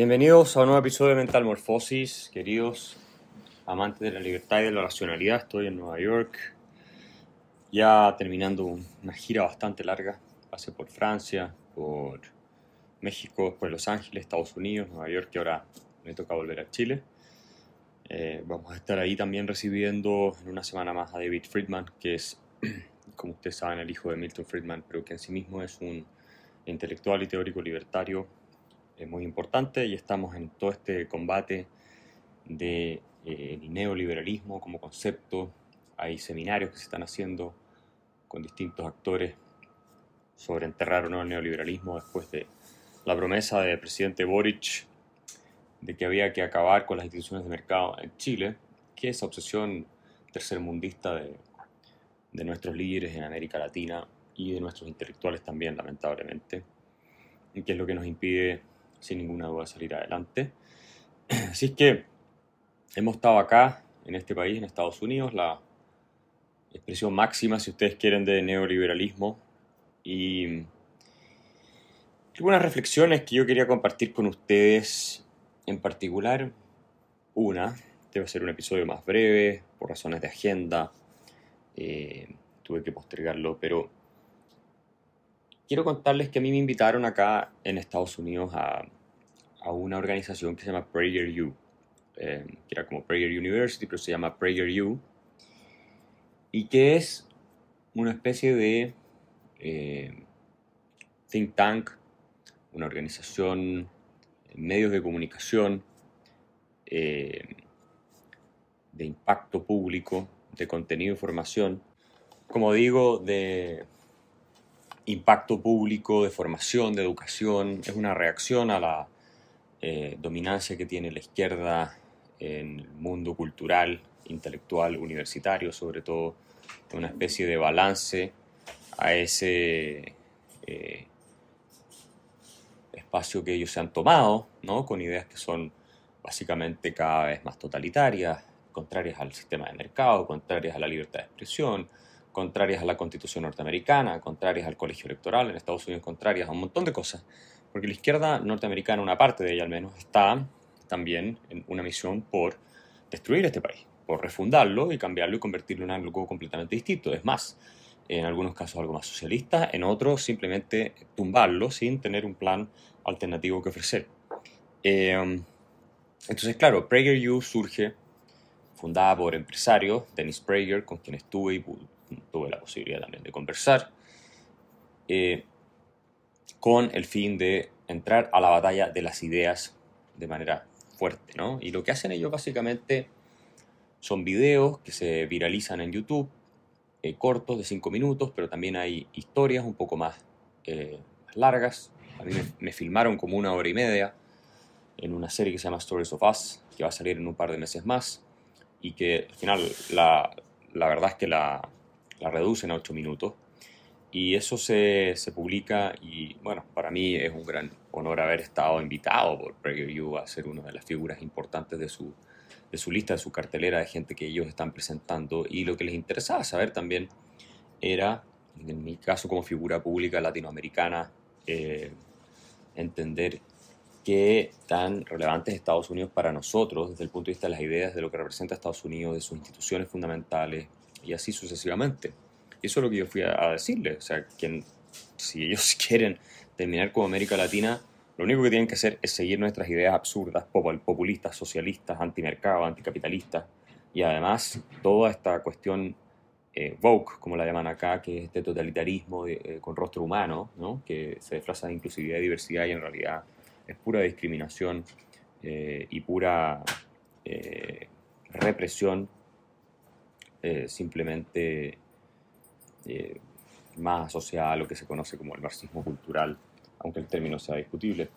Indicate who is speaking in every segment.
Speaker 1: Bienvenidos a un nuevo episodio de Mental Morfosis, queridos amantes de la libertad y de la racionalidad. Estoy en Nueva York, ya terminando una gira bastante larga. Pasé por Francia, por México, por Los Ángeles, Estados Unidos, Nueva York y ahora me toca volver a Chile. Eh, vamos a estar ahí también recibiendo en una semana más a David Friedman, que es, como ustedes saben, el hijo de Milton Friedman, pero que en sí mismo es un intelectual y teórico libertario es muy importante y estamos en todo este combate de eh, neoliberalismo como concepto. Hay seminarios que se están haciendo con distintos actores sobre enterrar o no el neoliberalismo después de la promesa del presidente Boric de que había que acabar con las instituciones de mercado en Chile, que esa obsesión tercermundista de, de nuestros líderes en América Latina y de nuestros intelectuales también, lamentablemente, y que es lo que nos impide sin ninguna duda salir adelante. Así es que hemos estado acá, en este país, en Estados Unidos, la expresión máxima, si ustedes quieren, de neoliberalismo. Y algunas reflexiones que yo quería compartir con ustedes, en particular una, debe ser un episodio más breve, por razones de agenda, eh, tuve que postergarlo, pero quiero contarles que a mí me invitaron acá en Estados Unidos a, una organización que se llama PragerU, eh, que era como Prager University, pero se llama PragerU, y que es una especie de eh, think tank, una organización, medios de comunicación, eh, de impacto público, de contenido e información, como digo, de impacto público, de formación, de educación, es una reacción a la eh, dominancia que tiene la izquierda en el mundo cultural, intelectual, universitario, sobre todo, una especie de balance a ese eh, espacio que ellos se han tomado, ¿no? con ideas que son básicamente cada vez más totalitarias, contrarias al sistema de mercado, contrarias a la libertad de expresión, contrarias a la constitución norteamericana, contrarias al colegio electoral en Estados Unidos, contrarias a un montón de cosas. Porque la izquierda norteamericana, una parte de ella al menos, está también en una misión por destruir este país, por refundarlo y cambiarlo y convertirlo en algo completamente distinto. Es más, en algunos casos algo más socialista, en otros simplemente tumbarlo sin tener un plan alternativo que ofrecer. Eh, entonces, claro, PragerU surge fundada por empresarios, Dennis Prager, con quien estuve y tuve la posibilidad también de conversar, eh, con el fin de entrar a la batalla de las ideas de manera fuerte, ¿no? Y lo que hacen ellos básicamente son videos que se viralizan en YouTube, eh, cortos de 5 minutos, pero también hay historias un poco más, eh, largas. A mí me, filmaron como una hora y media en una serie que se llama Stories of Us, que va a salir en un par de meses más, y que al final la, la verdad es que la, la reducen a 8 minutos. Y eso se, se, publica y bueno, para mí es un gran honor haber estado invitado por PragerU a ser una de las figuras importantes de su, de su lista, de su cartelera de gente que ellos están presentando. Y lo que les interesaba saber también era, en mi caso como figura pública latinoamericana, eh, entender qué tan relevante es Estados Unidos para nosotros desde el punto de vista de las ideas, de lo que representa Estados Unidos, de sus instituciones fundamentales, y así sucesivamente. Y eso es lo que yo fui a, decirle. O sea, que si ellos quieren terminar como América Latina, lo único que tienen que hacer es seguir nuestras ideas absurdas, populistas, socialistas, antimercado, anticapitalistas, y además toda esta cuestión eh, woke, como la llaman acá, que es este totalitarismo eh, con rostro humano, ¿no? que se disfraza de inclusividad y diversidad y en realidad es pura discriminación eh, y pura represión eh, simplemente eh, más asociada a lo que se conoce como el marxismo cultural, aunque el término sea discutible.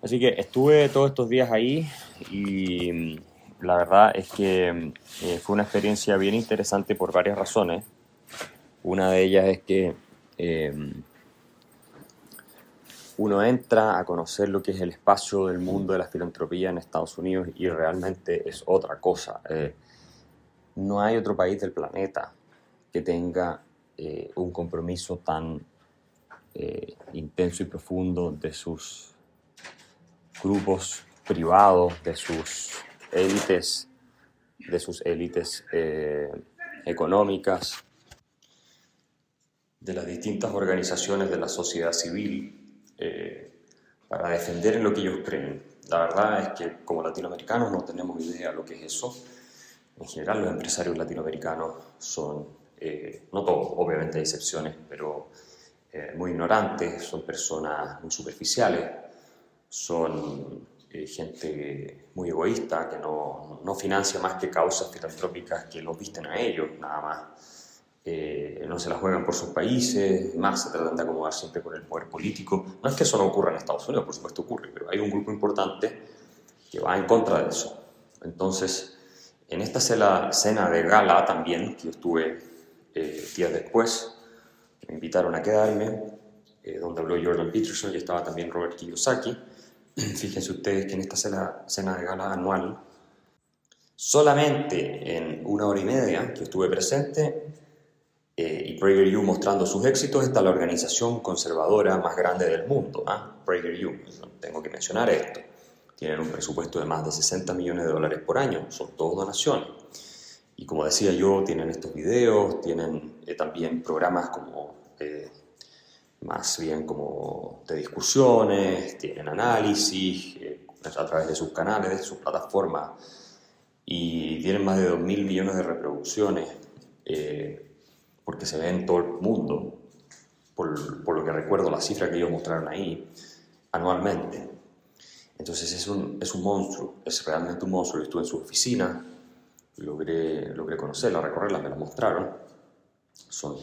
Speaker 1: Así que estuve todos estos días ahí y mm, la verdad es que eh, fue una experiencia bien interesante por varias razones. Una de ellas es que uno entra a conocer lo que es el espacio del mundo de la filantropía en Estados Unidos y realmente es otra cosa. No hay otro país del planeta que tenga eh, un compromiso tan eh, intenso y profundo de sus grupos privados de sus élites, de sus élites eh, económicas, de las distintas organizaciones de la sociedad civil para defender en lo que ellos creen. La verdad es que como latinoamericanos no tenemos idea de lo que es eso. En general los empresarios latinoamericanos son, eh, no todos, obviamente hay excepciones, pero eh, muy ignorantes, son personas muy superficiales, son gente muy egoísta que no, no financia más que causas filantrópicas que los visten a ellos, nada más eh, no se la juegan por sus países, más se tratan de acomodar siempre con el poder político. No es que eso no ocurra en Estados Unidos, por supuesto ocurre, pero hay un grupo importante que va en contra de eso. Entonces, en esta cena, de gala también, que estuve eh, días después, me invitaron a quedarme, eh, donde habló Jordan Peterson y estaba también Robert Kiyosaki. Fíjense ustedes que en esta cena, cena de gala anual, solamente en una hora y media que estuve presente, eh, y PragerU mostrando sus éxitos, está la organización conservadora más grande del mundo, ¿ah? PragerU. Tengo que mencionar esto. Tienen un presupuesto de más de 60 millones de dólares por año, son todos donaciones. Y como decía yo, tienen estos videos, tienen eh, también programas como eh, más bien como de discusiones, tienen análisis a través de sus canales, de sus plataformas, y tienen más de 2 mil millones de reproducciones porque se ve en todo el mundo, por, por, lo que recuerdo la cifra que ellos mostraron ahí, anualmente. Entonces es un, es un monstruo, es realmente un monstruo. Estuve en su oficina, logré, logré conocerla, recorrerla, me la mostraron. Son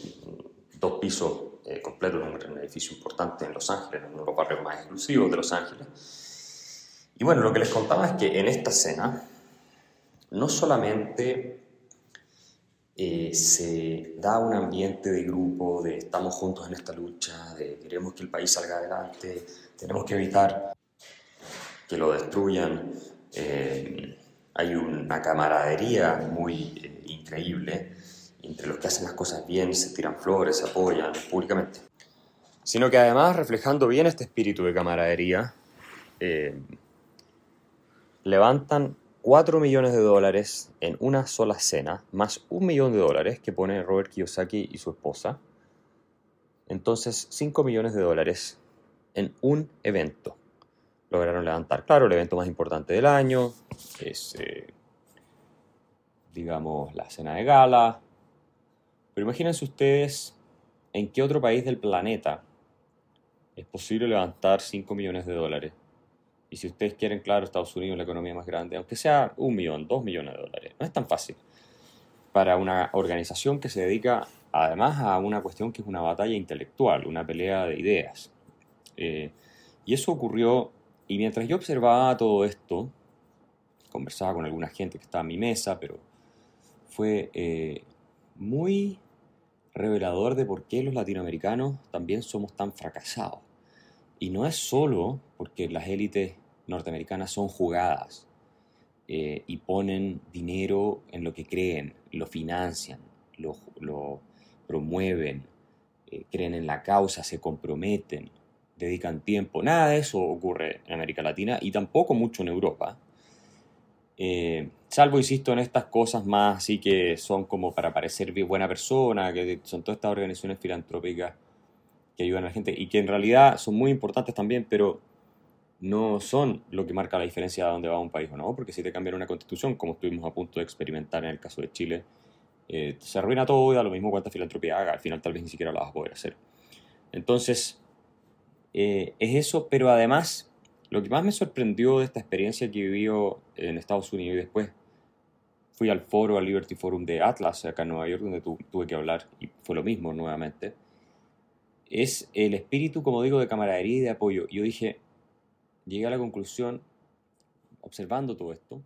Speaker 1: dos pisos eh, completos en un edificio importante en Los Ángeles, en uno de los barrios más exclusivos de Los Ángeles. Y bueno, lo que les contaba es que en esta cena no solamente eh, se da un ambiente de grupo, de estamos juntos en esta lucha, de queremos que el país salga adelante, tenemos que evitar que lo destruyan. Eh, hay una camaradería muy eh, increíble entre los que hacen las cosas bien, se tiran flores, se apoyan públicamente. Sino que además, reflejando bien este espíritu de camaradería, levantan 4 millones de dólares en una sola cena, más un millón de dólares que pone Robert Kiyosaki y su esposa. Entonces, 5 millones de dólares en un evento. Lograron levantar, claro, el evento más importante del año, es, eh, digamos, la cena de gala. Pero imagínense ustedes en qué otro país del planeta es posible levantar 5 millones de dólares y si ustedes quieren, claro, Estados Unidos, la economía más grande, aunque sea un millón, dos millones de dólares, no es tan fácil. Para una organización que se dedica además a una cuestión que es una batalla intelectual, una pelea de ideas. Eh, y eso ocurrió, y mientras yo observaba todo esto, conversaba con alguna gente que estaba a mi mesa, pero fue eh, muy revelador de por qué los latinoamericanos también somos tan fracasados. Y no es solo porque las élites norteamericanas son jugadas eh, y ponen dinero en lo que creen, lo financian, lo, promueven, eh, creen en la causa, se comprometen, dedican tiempo. Nada de eso ocurre en América Latina y tampoco mucho en Europa. Eh, salvo, insisto, en estas cosas más así que son como para parecer buena persona, que son todas estas organizaciones filantrópicas que ayudan a la gente y que en realidad son muy importantes también, pero no son lo que marca la diferencia de dónde va un país o no, porque si te cambian una constitución, como estuvimos a punto de experimentar en el caso de Chile, eh, se arruina todo y da lo mismo cuánta filantropía haga, al final tal vez ni siquiera la vas a poder hacer. Entonces, eh, es eso, pero además, lo que más me sorprendió de esta experiencia que viví en Estados Unidos y después fui al foro, al Liberty Forum de Atlas, acá en Nueva York, donde tuve que hablar, y fue lo mismo nuevamente, es el espíritu, como digo, de camaradería y de apoyo. Yo dije, llegué a la conclusión, observando todo esto,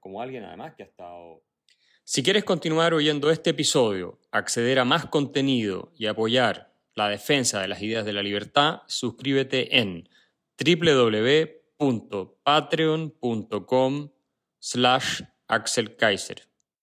Speaker 1: como alguien además que ha estado... Si quieres continuar oyendo este episodio, acceder a más contenido y apoyar la defensa de las ideas de la libertad, suscríbete en www.patreon.com slash Axel Kaiser.